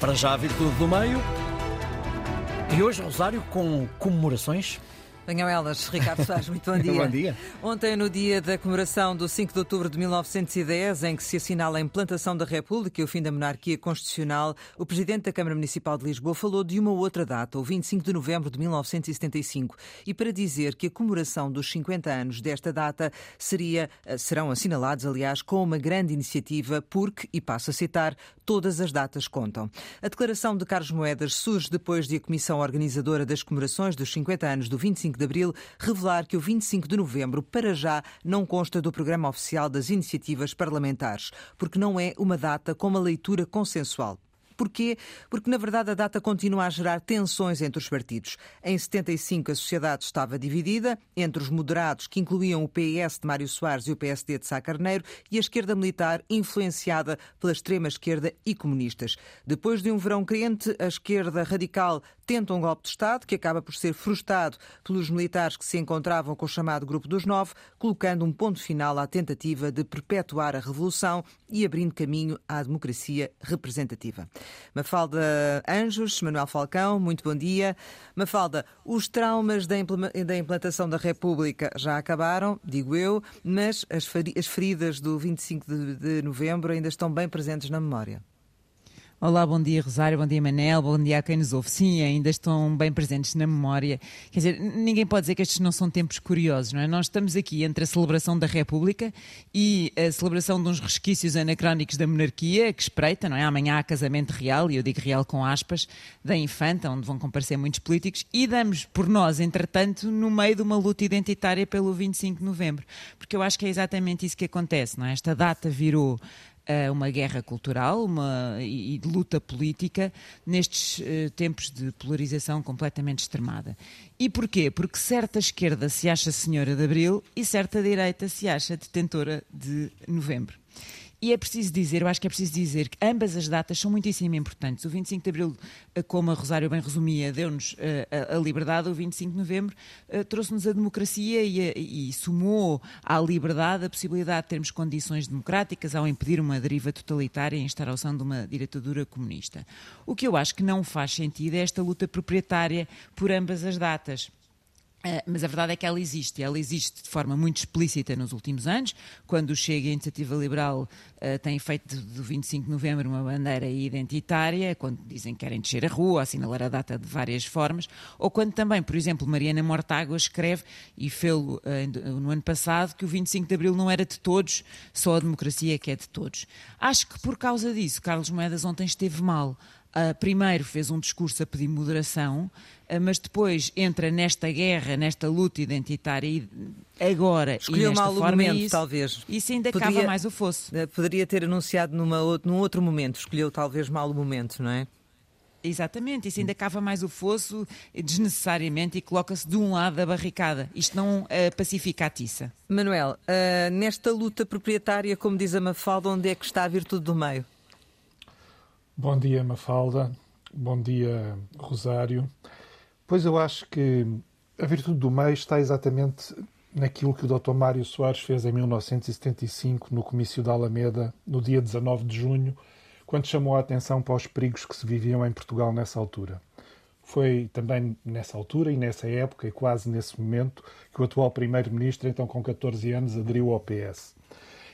Para já a virtude do meio. E hoje, Rosário, com comemorações. Venham elas, Ricardo Soares, muito bom dia. bom dia. Ontem, no dia da comemoração do 5 de outubro de 1910, em que se assinala a implantação da República e o fim da monarquia constitucional, o Presidente da Câmara Municipal de Lisboa falou de uma outra data, o 25 de novembro de 1975, e para dizer que a comemoração dos 50 anos desta data seria, eh, serão assinalados, aliás, com uma grande iniciativa, porque, e passo a citar, todas as datas contam. A declaração de Carlos Moedas surge depois de a Comissão Organizadora das Comemorações dos 50 anos do 25 de Abril revelar que o 25 de Novembro, para já, não consta do programa oficial das iniciativas parlamentares, porque não é uma data com uma leitura consensual. Porquê? Porque, na verdade, a data continua a gerar tensões entre os partidos. Em 75, a sociedade estava dividida entre os moderados, que incluíam o PS de Mário Soares e o PSD de Sá Carneiro, e a esquerda militar, influenciada pela extrema-esquerda e comunistas. Depois de um verão crente, a esquerda radical tenta um golpe de Estado, que acaba por ser frustrado pelos militares que se encontravam com o chamado Grupo dos Nove, colocando um ponto final à tentativa de perpetuar a revolução e abrindo caminho à democracia representativa. Mafalda Anjos, Manuel Falcão, muito bom dia. Mafalda, os traumas da implantação da República já acabaram, digo eu, mas as feridas do 25 de novembro ainda estão bem presentes na memória. Olá, bom dia Rosário, bom dia Manel, bom dia a quem nos ouve. Sim, ainda estão bem presentes na memória. Quer dizer, ninguém pode dizer que estes não são tempos curiosos, não é? Nós estamos aqui entre a celebração da República e a celebração de uns resquícios anacrónicos da monarquia, que espreita, não é? Amanhã há casamento real, e eu digo real com aspas, da infanta, onde vão comparecer muitos políticos, e damos por nós, entretanto, no meio de uma luta identitária pelo 25 de novembro. Porque eu acho que é exatamente isso que acontece, não é? Esta data virou uma guerra cultural uma, e de luta política nestes uh, tempos de polarização completamente extremada. E porquê? Porque certa esquerda se acha senhora de Abril e certa direita se acha detentora de Novembro. E é preciso dizer, eu acho que é preciso dizer que ambas as datas são muitíssimo importantes. O 25 de Abril, eh, como a Rosário bem resumia, deu-nos eh, a, a, liberdade. O 25 de Novembro eh, trouxe-nos a democracia e, e sumou à liberdade a possibilidade de termos condições democráticas ao impedir uma deriva totalitária e a instauração de uma ditadura comunista. O que eu acho que não faz sentido é esta luta proprietária por ambas as datas. Uh, mas a verdade é que ela existe. Ela existe de forma muito explícita nos últimos anos, quando Chega a Iniciativa Liberal uh, têm feito do 25 de novembro uma bandeira identitária, quando dizem que querem descer a rua, assinalar a data de várias formas, ou quando também, por exemplo, Mariana Mortágua escreve, e fez-lo uh, no ano passado, que o 25 de abril não era de todos, só a democracia que é de todos. Acho que por causa disso, Carlos Moedas ontem esteve mal. Uh, primeiro fez um discurso a pedir moderação, uh, mas depois entra nesta guerra, nesta luta identitária e agora Escolheu e nesta mal forma, o momento, isso, talvez. Isso ainda poderia, cava mais o fosso. Uh, poderia ter anunciado numa, num outro momento, escolheu talvez mal o momento, não é? Exatamente, isso ainda cava mais o fosso desnecessariamente e coloca-se de um lado da barricada. Isto não uh, pacifica a tiça. Manuel, nesta luta proprietária, como diz a Mafalda, onde é que está a virtude do meio? Bom dia, Mafalda. Bom dia, Rosário. Pois eu acho que a virtude do meio está exatamente naquilo que o Dr. Mário Soares fez em 1975 no Comício da Alameda, no dia 19 de junho, quando chamou a atenção para os perigos que se viviam em Portugal nessa altura. Foi também nessa altura e nessa época, e quase nesse momento, que o atual Primeiro-Ministro, então com 14 anos, aderiu ao PS.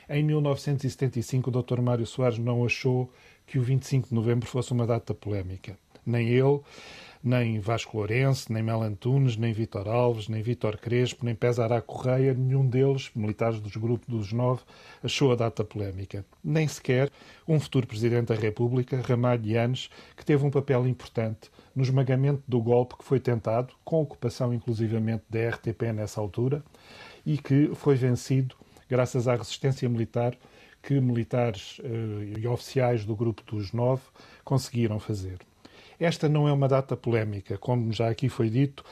Em 1975, o Dr. Mário Soares não achou que o 25 de novembro fosse uma data polémica. Nem ele, nem Vasco Lourenço, nem Mel Antunes, nem Vítor Alves, nem Vítor Crespo, nem Pesará Correia, nenhum deles, militares dos grupos dos nove, achou a data polémica. Nem sequer um futuro Presidente da República, Ramalho Yanes, que teve um papel importante no esmagamento do golpe que foi tentado, com ocupação inclusivamente da RTP nessa altura, e que foi vencido graças à resistência militar que militares uh, e oficiais do Grupo dos Nove conseguiram fazer. Esta não é uma data polémica, como já aqui foi dito.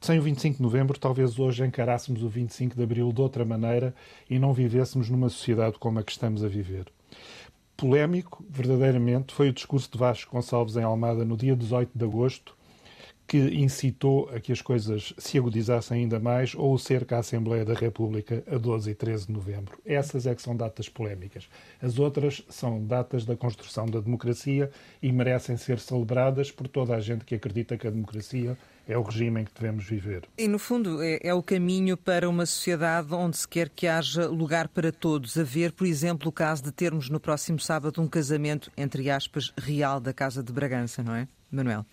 Sem o 25 de novembro, talvez hoje encarássemos o 25 de abril de outra maneira e não vivêssemos numa sociedade como a que estamos a viver. Polémico, verdadeiramente, foi o discurso de Vasco Gonçalves em Almada no dia 18 de agosto, que incitou a que as coisas se agudizassem ainda mais, ou o cerco à Assembleia da República a 12 e 13 de novembro. Essas é que são datas polémicas. As outras são datas da construção da democracia e merecem ser celebradas por toda a gente que acredita que a democracia é o regime em que devemos viver. E, no fundo, é, é, o caminho para uma sociedade onde se quer que haja lugar para todos. A ver, por exemplo, o caso de termos no próximo sábado um casamento, entre aspas, real da Casa de Bragança, não é, Manuel?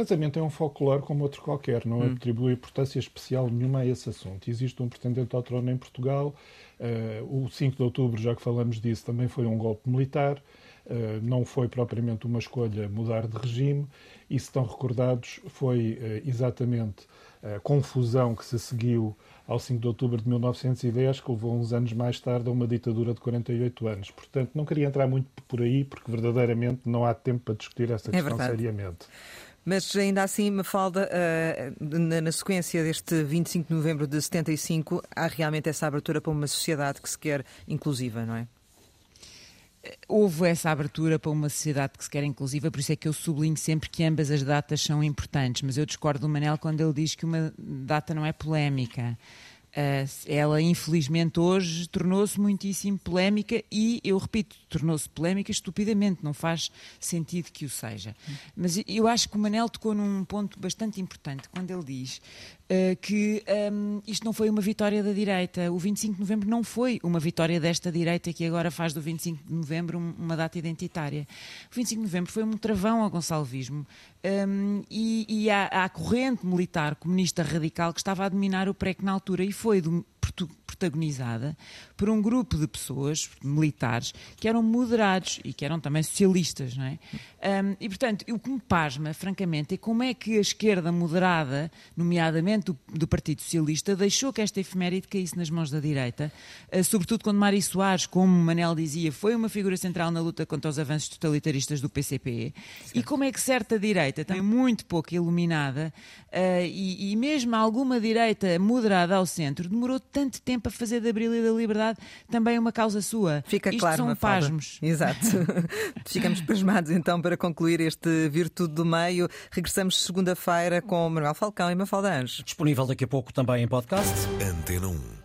O casamento é um folclore como outro qualquer, não hum. atribui importância especial nenhuma a esse assunto. Existe um pretendente ao trono em Portugal. Uh, o 5 de outubro, já que falamos disso, também foi um golpe militar. Uh, não foi propriamente uma escolha mudar de regime. E, se estão recordados, foi uh, exatamente a confusão que se seguiu ao 5 de outubro de 1910, que levou uns anos mais tarde a uma ditadura de 48 anos. Portanto, não queria entrar muito por aí, porque verdadeiramente não há tempo para discutir essa é questão seriamente. Mas ainda assim, Mafalda, uh, na, sequência deste 25 de novembro de 75, há realmente essa abertura para uma sociedade que se quer inclusiva, não é? Houve essa abertura para uma sociedade que se quer inclusiva, por isso é que eu sublinho sempre que ambas as datas são importantes, mas eu discordo do Manel quando ele diz que uma data não é polémica. Uh, ela, infelizmente, hoje tornou-se muitíssimo polémica e, eu repito, tornou-se polémica estupidamente, não faz sentido que o seja. Mas eu acho que o Manel tocou num ponto bastante importante quando ele diz uh, que um, isto não foi uma vitória da direita. O 25 de novembro não foi uma vitória desta direita que agora faz do 25 de novembro uma data identitária. O 25 de novembro foi um travão ao gonçalvismo um, e, e à, à, corrente militar comunista radical que estava a dominar o PREC na altura e foi do, protagonizada por um grupo de pessoas, militares, que eram moderados e que eram também socialistas, não é? Um, e, portanto, o que me pasma, francamente, é como é que a esquerda moderada, nomeadamente do, do Partido Socialista, deixou que esta efeméride caísse nas mãos da direita, uh, sobretudo quando Mário Soares, como Manel dizia, foi uma figura central na luta contra os avanços totalitaristas do PCP, certo. e como é que certa direita, também muito pouco iluminada, uh, e, e mesmo alguma direita moderada ao centro, demorou tanto tempo a fazer da Abril e da Liberdade também uma causa sua. Fica Isto claro, são pasmos. Exato. Ficamos pasmados então para concluir este Virtude do Meio. Regressamos segunda-feira com Manuel Falcão e Mafalda Anjos. Disponível daqui a pouco também em podcast. Antena 1.